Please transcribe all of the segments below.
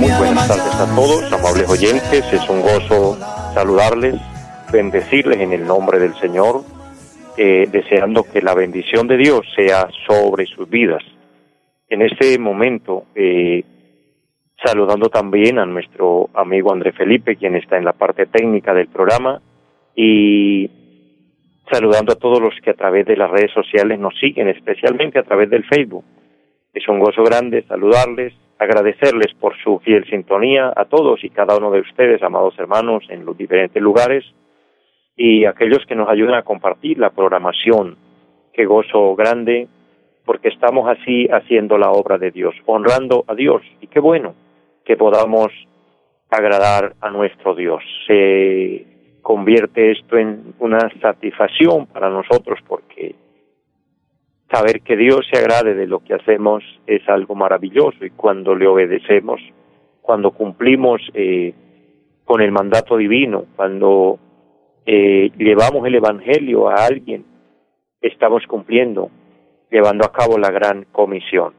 muy buenas tardes a todos, amables oyentes. Es un gozo saludarles, bendecirles en el nombre del Señor, eh, deseando que la bendición de Dios sea sobre sus vidas. En este momento, eh, saludando también a nuestro amigo André Felipe, quien está en la parte técnica del programa, y saludando a todos los que a través de las redes sociales nos siguen, especialmente a través del Facebook. Es un gozo grande saludarles, agradecerles por su fiel sintonía a todos y cada uno de ustedes, amados hermanos, en los diferentes lugares y aquellos que nos ayudan a compartir la programación. Qué gozo grande, porque estamos así haciendo la obra de Dios, honrando a Dios. Y qué bueno que podamos agradar a nuestro Dios. Se convierte esto en una satisfacción para nosotros porque saber que Dios se agrade de lo que hacemos es algo maravilloso y cuando le obedecemos, cuando cumplimos eh, con el mandato divino, cuando eh, llevamos el Evangelio a alguien, estamos cumpliendo, llevando a cabo la gran comisión.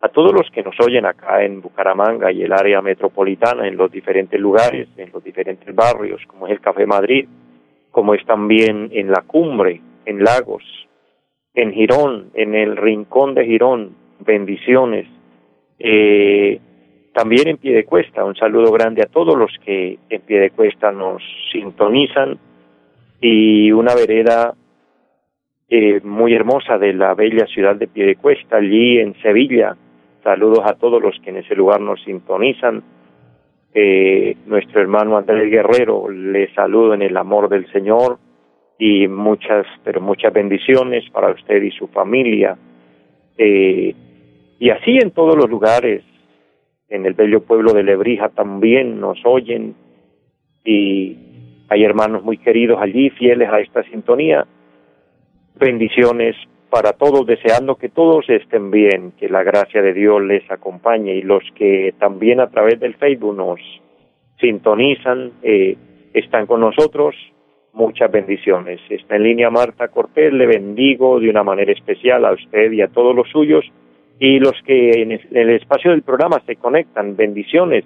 A todos los que nos oyen acá en Bucaramanga y el área metropolitana, en los diferentes lugares, en los diferentes barrios, como es el Café Madrid, como es también en la cumbre, en Lagos, en Girón, en el rincón de Girón, bendiciones. Eh, también en pie de cuesta, un saludo grande a todos los que en pie de cuesta nos sintonizan y una vereda eh, muy hermosa de la bella ciudad de pie de cuesta, allí en Sevilla. Saludos a todos los que en ese lugar nos sintonizan. Eh, nuestro hermano Andrés Guerrero le saludo en el amor del Señor y muchas, pero muchas bendiciones para usted y su familia. Eh, y así en todos los lugares, en el bello pueblo de Lebrija también nos oyen y hay hermanos muy queridos allí, fieles a esta sintonía. Bendiciones para todos, deseando que todos estén bien, que la gracia de Dios les acompañe y los que también a través del Facebook nos sintonizan, eh, están con nosotros, muchas bendiciones. Está en línea Marta Cortés, le bendigo de una manera especial a usted y a todos los suyos y los que en el espacio del programa se conectan. Bendiciones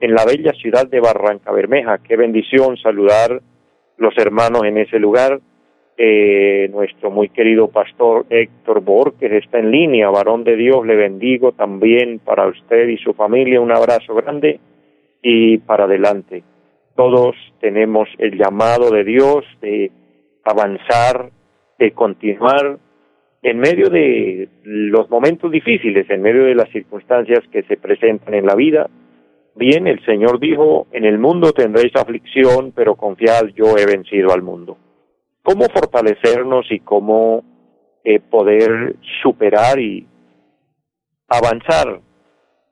en la bella ciudad de Barranca Bermeja. Qué bendición saludar los hermanos en ese lugar. Eh, nuestro muy querido pastor Héctor Borges está en línea, varón de Dios, le bendigo también para usted y su familia. Un abrazo grande y para adelante todos tenemos el llamado de Dios de avanzar, de continuar en medio de los momentos difíciles, en medio de las circunstancias que se presentan en la vida. Bien, el Señor dijo, en el mundo tendréis aflicción, pero confiad, yo he vencido al mundo. ¿Cómo fortalecernos y cómo eh, poder superar y avanzar,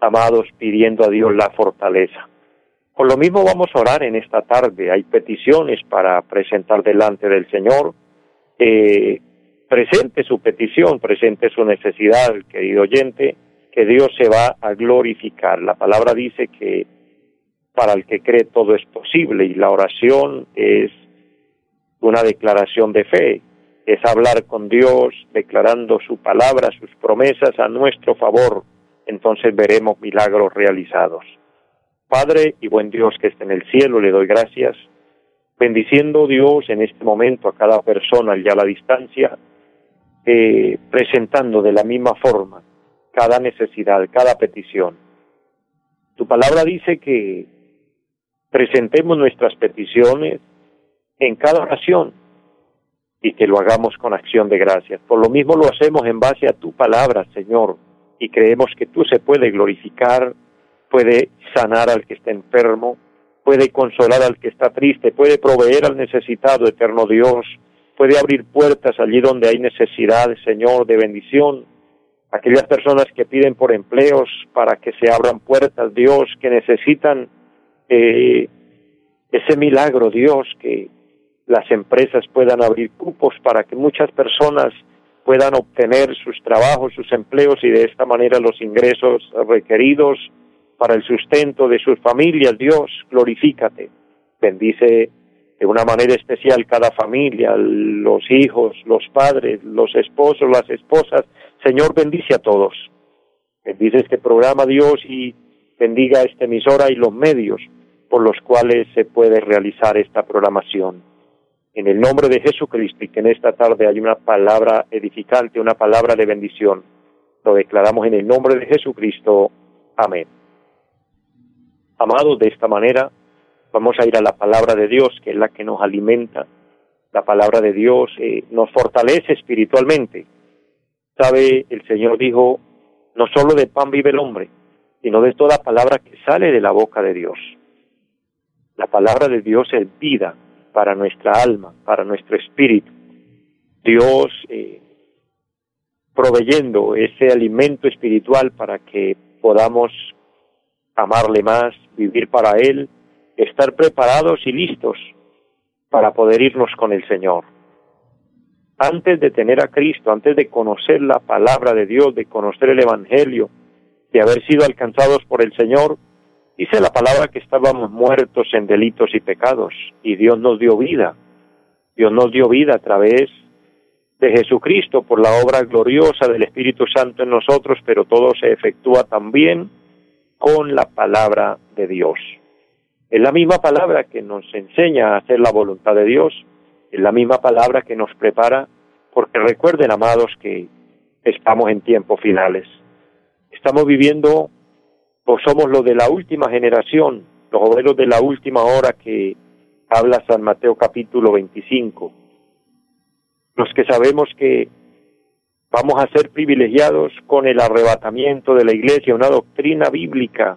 amados, pidiendo a Dios la fortaleza? Por lo mismo vamos a orar en esta tarde. Hay peticiones para presentar delante del Señor. Eh, presente su petición, presente su necesidad, querido oyente, que Dios se va a glorificar. La palabra dice que para el que cree todo es posible y la oración es una declaración de fe, es hablar con Dios declarando su palabra, sus promesas a nuestro favor. Entonces veremos milagros realizados. Padre y buen Dios que está en el cielo, le doy gracias, bendiciendo Dios en este momento a cada persona ya a la distancia, eh, presentando de la misma forma cada necesidad, cada petición. Tu palabra dice que presentemos nuestras peticiones en cada oración y que lo hagamos con acción de gracias. Por lo mismo lo hacemos en base a tu palabra, Señor, y creemos que tú se puede glorificar puede sanar al que está enfermo, puede consolar al que está triste, puede proveer al necesitado, eterno Dios, puede abrir puertas allí donde hay necesidad, Señor, de bendición. aquellas personas que piden por empleos para que se abran puertas, Dios, que necesitan eh, ese milagro, Dios, que las empresas puedan abrir cupos para que muchas personas puedan obtener sus trabajos, sus empleos y de esta manera los ingresos requeridos para el sustento de sus familias. Dios, glorifícate. Bendice de una manera especial cada familia, los hijos, los padres, los esposos, las esposas. Señor, bendice a todos. Bendice este programa, Dios, y bendiga esta emisora y los medios por los cuales se puede realizar esta programación. En el nombre de Jesucristo y que en esta tarde hay una palabra edificante, una palabra de bendición, lo declaramos en el nombre de Jesucristo. Amén. Amados, de esta manera vamos a ir a la palabra de Dios, que es la que nos alimenta. La palabra de Dios eh, nos fortalece espiritualmente. Sabe, el Señor dijo, no solo de pan vive el hombre, sino de toda palabra que sale de la boca de Dios. La palabra de Dios es vida para nuestra alma, para nuestro espíritu. Dios eh, proveyendo ese alimento espiritual para que podamos amarle más, vivir para Él, estar preparados y listos para poder irnos con el Señor. Antes de tener a Cristo, antes de conocer la palabra de Dios, de conocer el Evangelio, de haber sido alcanzados por el Señor, Dice la palabra que estábamos muertos en delitos y pecados y Dios nos dio vida. Dios nos dio vida a través de Jesucristo por la obra gloriosa del Espíritu Santo en nosotros, pero todo se efectúa también con la palabra de Dios. Es la misma palabra que nos enseña a hacer la voluntad de Dios, es la misma palabra que nos prepara, porque recuerden, amados, que estamos en tiempos finales. Estamos viviendo o somos los de la última generación, los obreros de la última hora que habla San Mateo capítulo 25, los que sabemos que vamos a ser privilegiados con el arrebatamiento de la iglesia, una doctrina bíblica.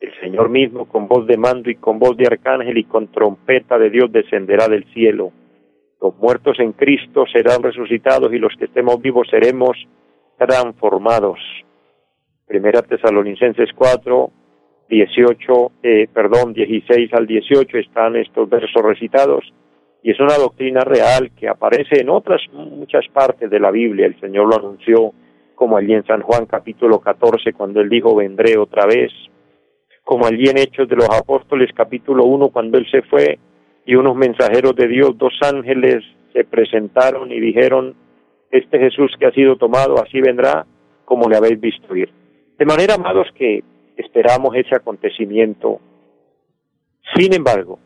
El Señor mismo con voz de mando y con voz de arcángel y con trompeta de Dios descenderá del cielo. Los muertos en Cristo serán resucitados y los que estemos vivos seremos transformados. Primera Tesalonicenses 4, 18, eh, perdón, 16 al 18 están estos versos recitados y es una doctrina real que aparece en otras muchas partes de la Biblia. El Señor lo anunció como allí en San Juan capítulo 14 cuando él dijo vendré otra vez, como allí en Hechos de los Apóstoles capítulo 1 cuando él se fue y unos mensajeros de Dios, dos ángeles se presentaron y dijeron, este Jesús que ha sido tomado así vendrá como le habéis visto ir. De manera, amados, que esperamos ese acontecimiento. Sin embargo,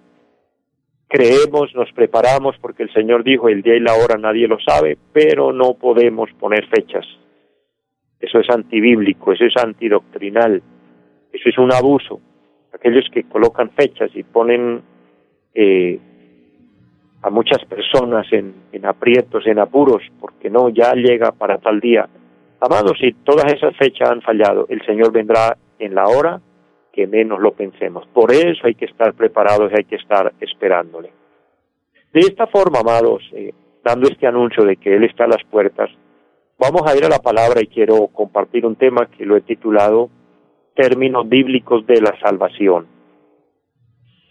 creemos, nos preparamos porque el Señor dijo el día y la hora nadie lo sabe, pero no podemos poner fechas. Eso es antibíblico, eso es antidoctrinal, eso es un abuso. Aquellos que colocan fechas y ponen eh, a muchas personas en, en aprietos, en apuros, porque no, ya llega para tal día. Amados, si todas esas fechas han fallado, el Señor vendrá en la hora que menos lo pensemos. Por eso hay que estar preparados y hay que estar esperándole. De esta forma, amados, eh, dando este anuncio de que Él está a las puertas, vamos a ir a la palabra y quiero compartir un tema que lo he titulado Términos bíblicos de la salvación.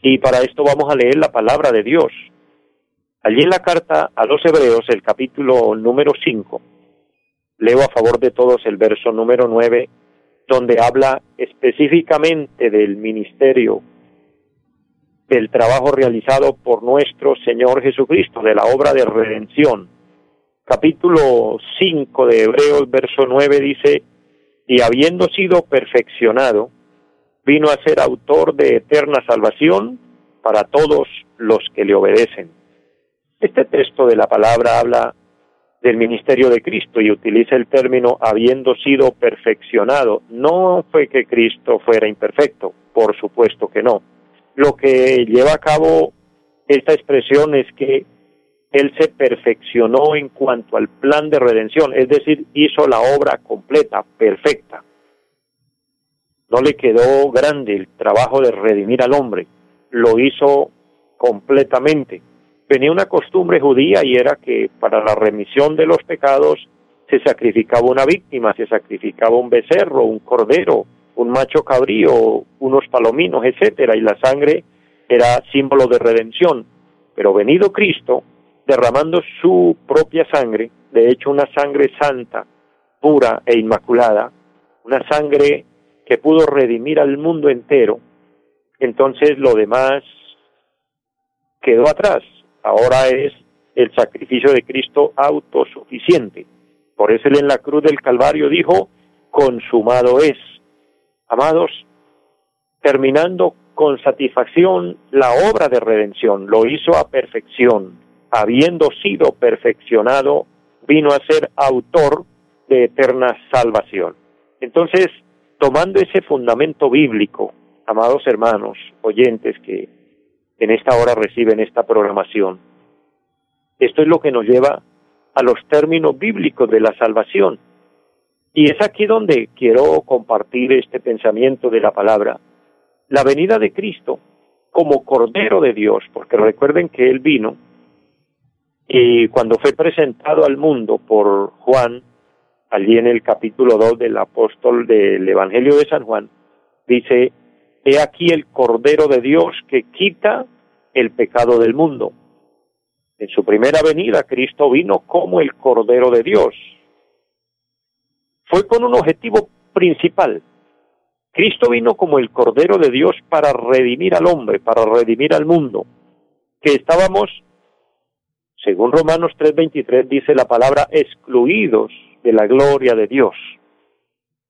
Y para esto vamos a leer la palabra de Dios. Allí en la carta a los Hebreos, el capítulo número 5, Leo a favor de todos el verso número 9, donde habla específicamente del ministerio, del trabajo realizado por nuestro Señor Jesucristo, de la obra de redención. Capítulo 5 de Hebreos, verso 9 dice, y habiendo sido perfeccionado, vino a ser autor de eterna salvación para todos los que le obedecen. Este texto de la palabra habla del ministerio de Cristo y utiliza el término habiendo sido perfeccionado. No fue que Cristo fuera imperfecto, por supuesto que no. Lo que lleva a cabo esta expresión es que Él se perfeccionó en cuanto al plan de redención, es decir, hizo la obra completa, perfecta. No le quedó grande el trabajo de redimir al hombre, lo hizo completamente venía una costumbre judía y era que para la remisión de los pecados se sacrificaba una víctima, se sacrificaba un becerro, un cordero, un macho cabrío, unos palominos, etcétera, y la sangre era símbolo de redención. Pero venido Cristo, derramando su propia sangre, de hecho una sangre santa, pura e inmaculada, una sangre que pudo redimir al mundo entero, entonces lo demás quedó atrás. Ahora es el sacrificio de Cristo autosuficiente. Por eso él en la cruz del Calvario dijo, consumado es. Amados, terminando con satisfacción la obra de redención, lo hizo a perfección. Habiendo sido perfeccionado, vino a ser autor de eterna salvación. Entonces, tomando ese fundamento bíblico, amados hermanos, oyentes que en esta hora reciben esta programación, esto es lo que nos lleva a los términos bíblicos de la salvación. Y es aquí donde quiero compartir este pensamiento de la palabra. La venida de Cristo como Cordero de Dios, porque recuerden que Él vino y cuando fue presentado al mundo por Juan, allí en el capítulo 2 del apóstol del Evangelio de San Juan, dice, He aquí el Cordero de Dios que quita el pecado del mundo. En su primera venida, Cristo vino como el Cordero de Dios. Fue con un objetivo principal. Cristo vino como el Cordero de Dios para redimir al hombre, para redimir al mundo, que estábamos, según Romanos 3:23 dice la palabra, excluidos de la gloria de Dios.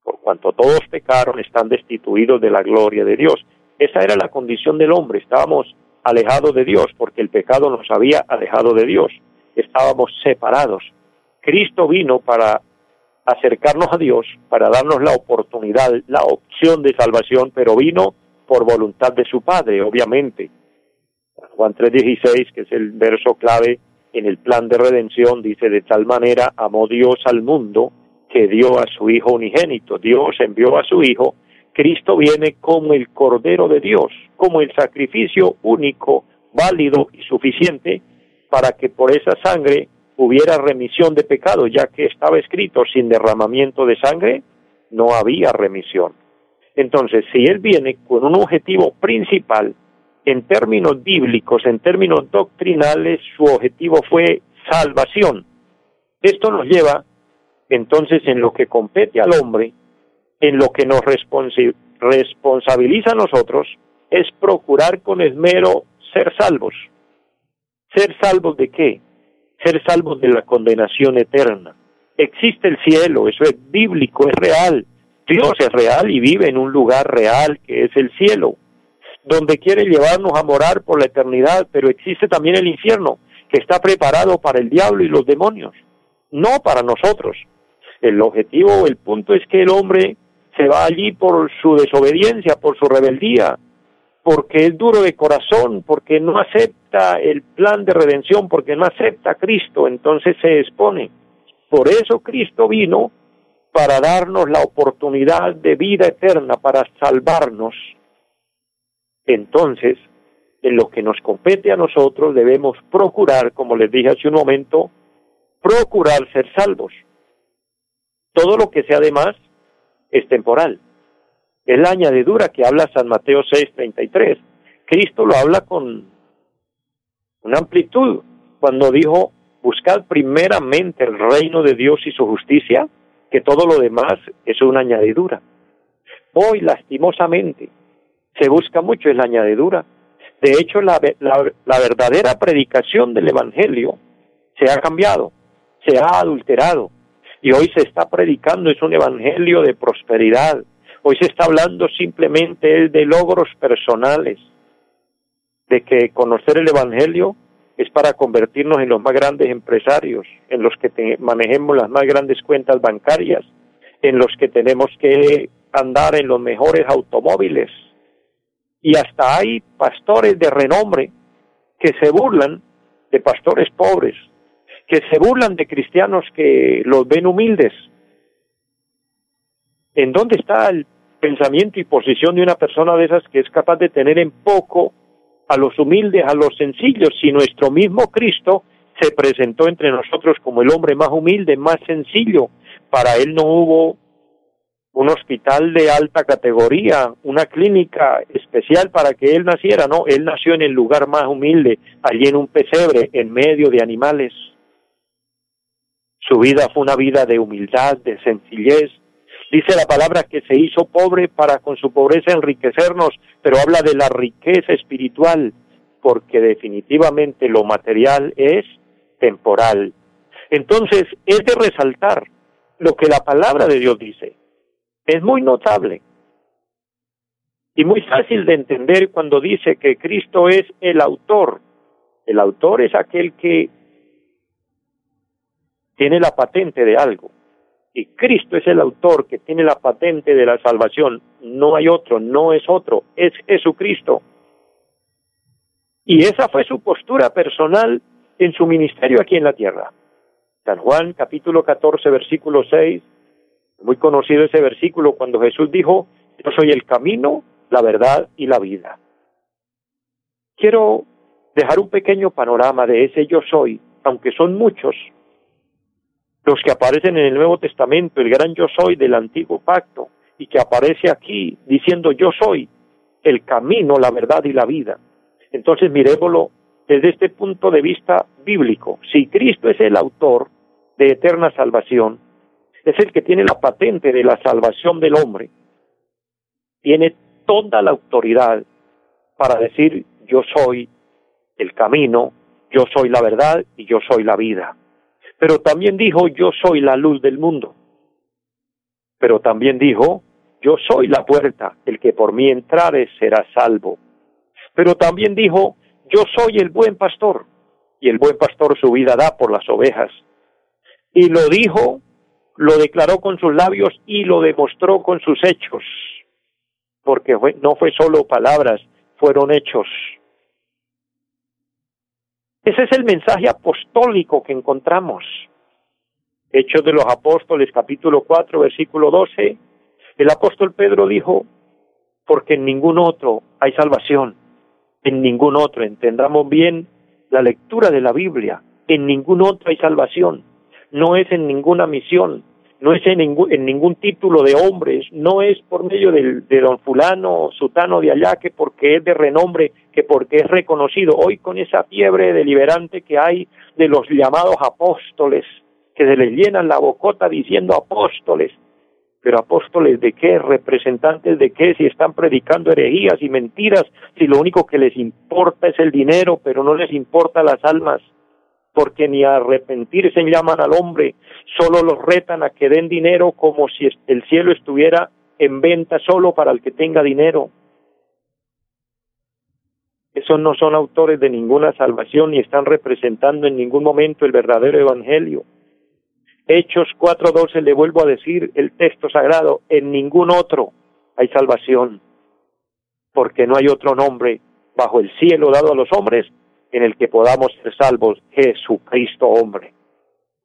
Por cuanto todos pecaron, están destituidos de la gloria de Dios. Esa era la condición del hombre. Estábamos alejados de Dios porque el pecado nos había alejado de Dios. Estábamos separados. Cristo vino para acercarnos a Dios, para darnos la oportunidad, la opción de salvación, pero vino por voluntad de su Padre, obviamente. Juan 3:16, que es el verso clave en el plan de redención, dice, de tal manera amó Dios al mundo que dio a su Hijo unigénito. Dios envió a su Hijo. Cristo viene como el Cordero de Dios, como el sacrificio único, válido y suficiente para que por esa sangre hubiera remisión de pecado, ya que estaba escrito, sin derramamiento de sangre no había remisión. Entonces, si Él viene con un objetivo principal, en términos bíblicos, en términos doctrinales, su objetivo fue salvación. Esto nos lleva entonces en lo que compete al hombre, en lo que nos responsabiliza a nosotros, es procurar con esmero ser salvos. ¿Ser salvos de qué? Ser salvos de la condenación eterna. Existe el cielo, eso es bíblico, es real. Dios es real y vive en un lugar real que es el cielo donde quiere llevarnos a morar por la eternidad, pero existe también el infierno, que está preparado para el diablo y los demonios, no para nosotros. El objetivo, el punto es que el hombre se va allí por su desobediencia, por su rebeldía, porque es duro de corazón, porque no acepta el plan de redención, porque no acepta a Cristo, entonces se expone. Por eso Cristo vino para darnos la oportunidad de vida eterna, para salvarnos entonces, en lo que nos compete a nosotros debemos procurar, como les dije hace un momento, procurar ser salvos. Todo lo que sea de más es temporal. Es la añadidura que habla San Mateo 6:33. Cristo lo habla con una amplitud cuando dijo, buscad primeramente el reino de Dios y su justicia, que todo lo demás es una añadidura. Hoy, lastimosamente, se busca mucho es la añadidura. De hecho, la, la, verdadera predicación del Evangelio se ha cambiado, se ha adulterado. Y hoy se está predicando, es un Evangelio de prosperidad. Hoy se está hablando simplemente de logros personales, de que conocer el Evangelio es para convertirnos en los más grandes empresarios, en los que manejemos las más grandes cuentas bancarias, en los que tenemos que andar en los mejores automóviles, y hasta hay pastores de renombre que se burlan de pastores pobres, que se burlan de cristianos que los ven humildes. ¿En dónde está el pensamiento y posición de una persona de esas que es capaz de tener en poco a los humildes, a los sencillos, si nuestro mismo Cristo se presentó entre nosotros como el hombre más humilde, más sencillo. Para él no hubo un hospital de alta categoría, una clínica especial para que él naciera, no, él nació en el lugar más humilde, allí en un pesebre, en medio de animales. Su vida fue una vida de humildad, de sencillez. Dice la palabra que se hizo pobre para con su pobreza enriquecernos, pero habla de la riqueza espiritual, porque definitivamente lo material es temporal. Entonces, es de resaltar lo que la palabra de Dios dice es muy notable y muy fácil de entender cuando dice que Cristo es el autor. El autor es aquel que tiene la patente de algo. Y Cristo es el autor que tiene la patente de la salvación. No hay otro, no es otro, es Jesucristo. Y esa fue su postura personal en su ministerio aquí en la tierra. San Juan capítulo 14 versículo 6 muy conocido ese versículo cuando Jesús dijo, yo soy el camino, la verdad y la vida. Quiero dejar un pequeño panorama de ese yo soy, aunque son muchos los que aparecen en el Nuevo Testamento, el gran yo soy del antiguo pacto, y que aparece aquí diciendo yo soy el camino, la verdad y la vida. Entonces miremoslo desde este punto de vista bíblico. Si Cristo es el autor de eterna salvación, es el que tiene la patente de la salvación del hombre, tiene toda la autoridad para decir yo soy el camino, yo soy la verdad y yo soy la vida. Pero también dijo yo soy la luz del mundo. Pero también dijo yo soy la puerta, el que por mí entrare será salvo. Pero también dijo yo soy el buen pastor y el buen pastor su vida da por las ovejas. Y lo dijo lo declaró con sus labios y lo demostró con sus hechos, porque no fue solo palabras, fueron hechos. Ese es el mensaje apostólico que encontramos. Hechos de los Apóstoles, capítulo 4, versículo 12. El apóstol Pedro dijo, porque en ningún otro hay salvación, en ningún otro, entendamos bien la lectura de la Biblia, en ningún otro hay salvación no es en ninguna misión, no es en ningún, en ningún título de hombres, no es por medio del, de don fulano, sutano de allá, que porque es de renombre, que porque es reconocido. Hoy con esa fiebre deliberante que hay de los llamados apóstoles, que se les llenan la bocota diciendo apóstoles, pero apóstoles de qué, representantes de qué, si están predicando herejías y mentiras, si lo único que les importa es el dinero, pero no les importa las almas porque ni arrepentirse llaman al hombre, solo los retan a que den dinero como si el cielo estuviera en venta solo para el que tenga dinero. Esos no son autores de ninguna salvación ni están representando en ningún momento el verdadero evangelio. Hechos 4:12 le vuelvo a decir el texto sagrado, en ningún otro hay salvación, porque no hay otro nombre bajo el cielo dado a los hombres en el que podamos ser salvos, Jesucristo hombre,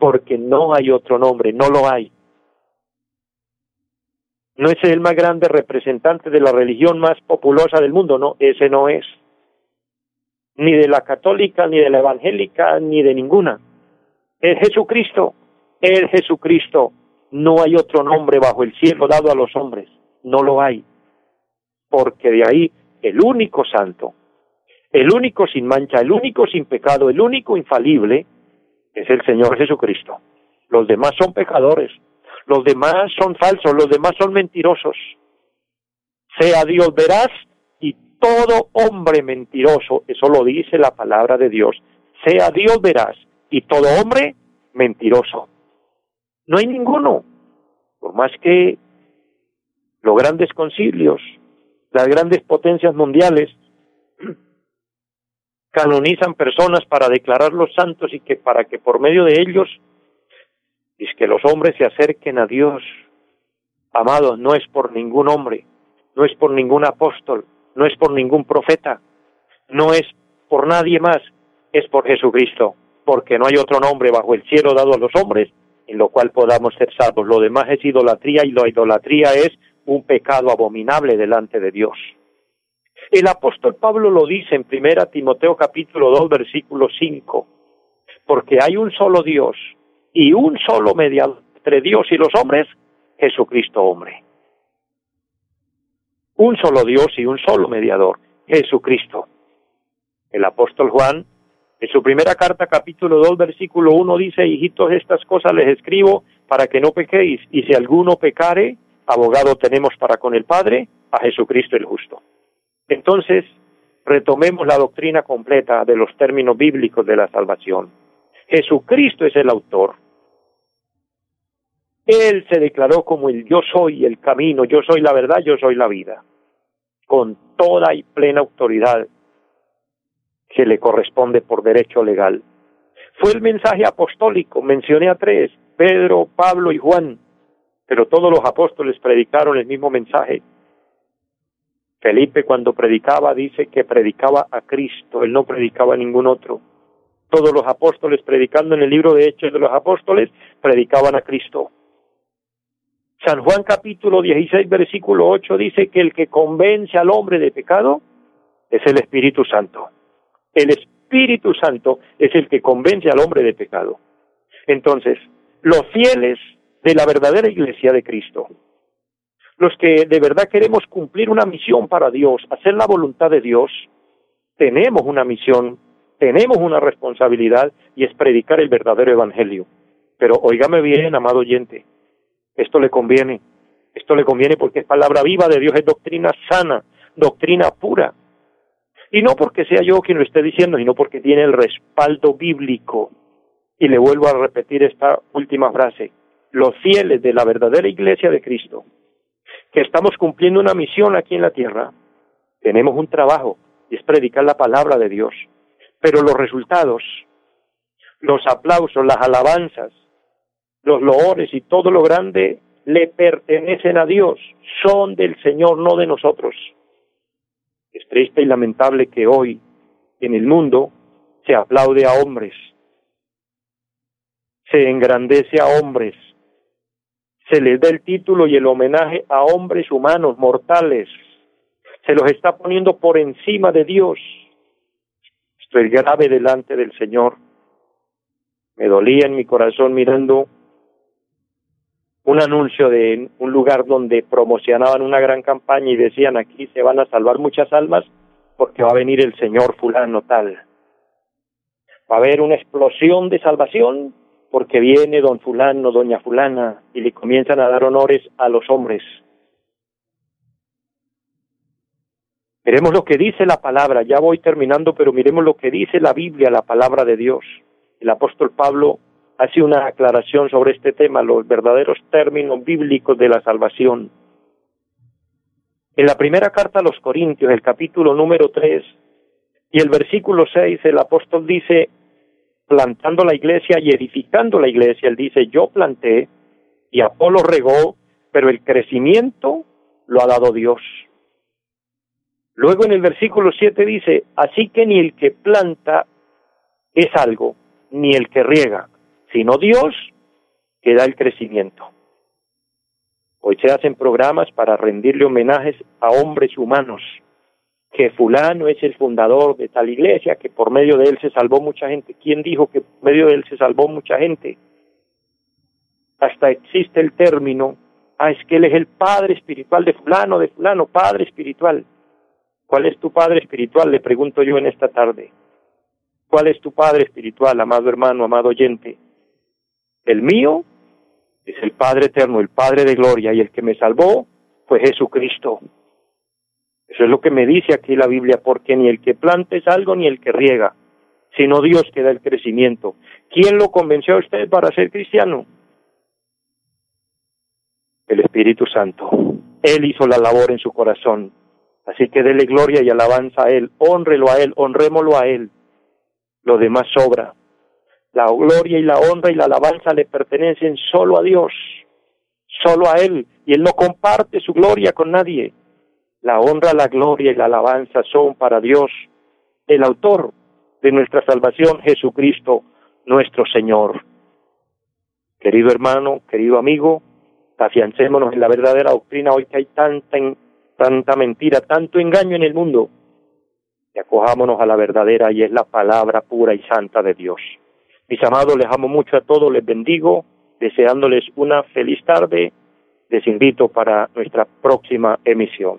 porque no hay otro nombre, no lo hay. No es el más grande representante de la religión más populosa del mundo, no, ese no es. Ni de la católica, ni de la evangélica, ni de ninguna. Es Jesucristo, es Jesucristo. No hay otro nombre bajo el cielo dado a los hombres, no lo hay. Porque de ahí el único santo, el único sin mancha, el único sin pecado, el único infalible es el Señor Jesucristo. Los demás son pecadores, los demás son falsos, los demás son mentirosos. Sea Dios veraz y todo hombre mentiroso, eso lo dice la palabra de Dios, sea Dios veraz y todo hombre mentiroso. No hay ninguno, por más que los grandes concilios, las grandes potencias mundiales canonizan personas para declararlos santos y que para que por medio de ellos es que los hombres se acerquen a Dios. Amados, no es por ningún hombre, no es por ningún apóstol, no es por ningún profeta, no es por nadie más, es por Jesucristo, porque no hay otro nombre bajo el cielo dado a los hombres en lo cual podamos ser salvos. Lo demás es idolatría y la idolatría es un pecado abominable delante de Dios. El apóstol Pablo lo dice en primera Timoteo capítulo 2 versículo 5. porque hay un solo Dios y un solo mediador entre Dios y los hombres, Jesucristo hombre. Un solo Dios y un solo mediador, Jesucristo. El apóstol Juan, en su primera carta, capítulo 2, versículo 1, dice, hijitos, estas cosas les escribo para que no pequéis, y si alguno pecare, abogado tenemos para con el Padre, a Jesucristo el justo. Entonces, retomemos la doctrina completa de los términos bíblicos de la salvación. Jesucristo es el autor. Él se declaró como el yo soy el camino, yo soy la verdad, yo soy la vida, con toda y plena autoridad que le corresponde por derecho legal. Fue el mensaje apostólico, mencioné a tres, Pedro, Pablo y Juan, pero todos los apóstoles predicaron el mismo mensaje. Felipe cuando predicaba dice que predicaba a Cristo, él no predicaba a ningún otro. Todos los apóstoles predicando en el libro de Hechos de los Apóstoles predicaban a Cristo. San Juan capítulo 16 versículo 8 dice que el que convence al hombre de pecado es el Espíritu Santo. El Espíritu Santo es el que convence al hombre de pecado. Entonces, los fieles de la verdadera iglesia de Cristo, los que de verdad queremos cumplir una misión para Dios, hacer la voluntad de Dios, tenemos una misión, tenemos una responsabilidad y es predicar el verdadero evangelio. Pero óigame bien, amado oyente, esto le conviene, esto le conviene porque es palabra viva de Dios, es doctrina sana, doctrina pura. Y no porque sea yo quien lo esté diciendo, sino porque tiene el respaldo bíblico. Y le vuelvo a repetir esta última frase. Los fieles de la verdadera iglesia de Cristo, que estamos cumpliendo una misión aquí en la tierra, tenemos un trabajo y es predicar la palabra de Dios. Pero los resultados, los aplausos, las alabanzas, los loores y todo lo grande le pertenecen a Dios, son del Señor, no de nosotros. Es triste y lamentable que hoy en el mundo se aplaude a hombres, se engrandece a hombres, se les da el título y el homenaje a hombres humanos, mortales, se los está poniendo por encima de Dios. Esto es grave delante del Señor. Me dolía en mi corazón mirando un anuncio de un lugar donde promocionaban una gran campaña y decían aquí se van a salvar muchas almas porque va a venir el Señor fulano tal. Va a haber una explosión de salvación porque viene don fulano, doña fulana y le comienzan a dar honores a los hombres. Miremos lo que dice la palabra, ya voy terminando, pero miremos lo que dice la Biblia, la palabra de Dios. El apóstol Pablo hace una aclaración sobre este tema, los verdaderos términos bíblicos de la salvación. En la primera carta a los Corintios, el capítulo número 3 y el versículo 6, el apóstol dice, plantando la iglesia y edificando la iglesia, él dice, yo planté y Apolo regó, pero el crecimiento lo ha dado Dios. Luego en el versículo 7 dice, así que ni el que planta es algo, ni el que riega, sino Dios que da el crecimiento. Hoy se hacen programas para rendirle homenajes a hombres humanos, que fulano es el fundador de tal iglesia, que por medio de él se salvó mucha gente. ¿Quién dijo que por medio de él se salvó mucha gente? Hasta existe el término, ah, es que él es el padre espiritual de fulano, de fulano, padre espiritual. ¿Cuál es tu padre espiritual? Le pregunto yo en esta tarde. ¿Cuál es tu padre espiritual, amado hermano, amado oyente? El mío es el Padre eterno, el Padre de gloria, y el que me salvó fue Jesucristo. Eso es lo que me dice aquí la Biblia, porque ni el que planta es algo ni el que riega, sino Dios que da el crecimiento. ¿Quién lo convenció a usted para ser cristiano? El Espíritu Santo. Él hizo la labor en su corazón. Así que dele gloria y alabanza a Él, honrelo a Él, honrémoslo a Él. Lo demás sobra. La gloria y la honra y la alabanza le pertenecen solo a Dios, solo a Él, y Él no comparte su gloria con nadie. La honra, la gloria y la alabanza son para Dios, el autor de nuestra salvación, Jesucristo, nuestro Señor. Querido hermano, querido amigo, afiancémonos en la verdadera doctrina hoy que hay tanta, tanta mentira, tanto engaño en el mundo, y acojámonos a la verdadera y es la palabra pura y santa de Dios. Mis amados, les amo mucho a todos, les bendigo, deseándoles una feliz tarde. Les invito para nuestra próxima emisión.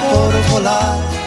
por volar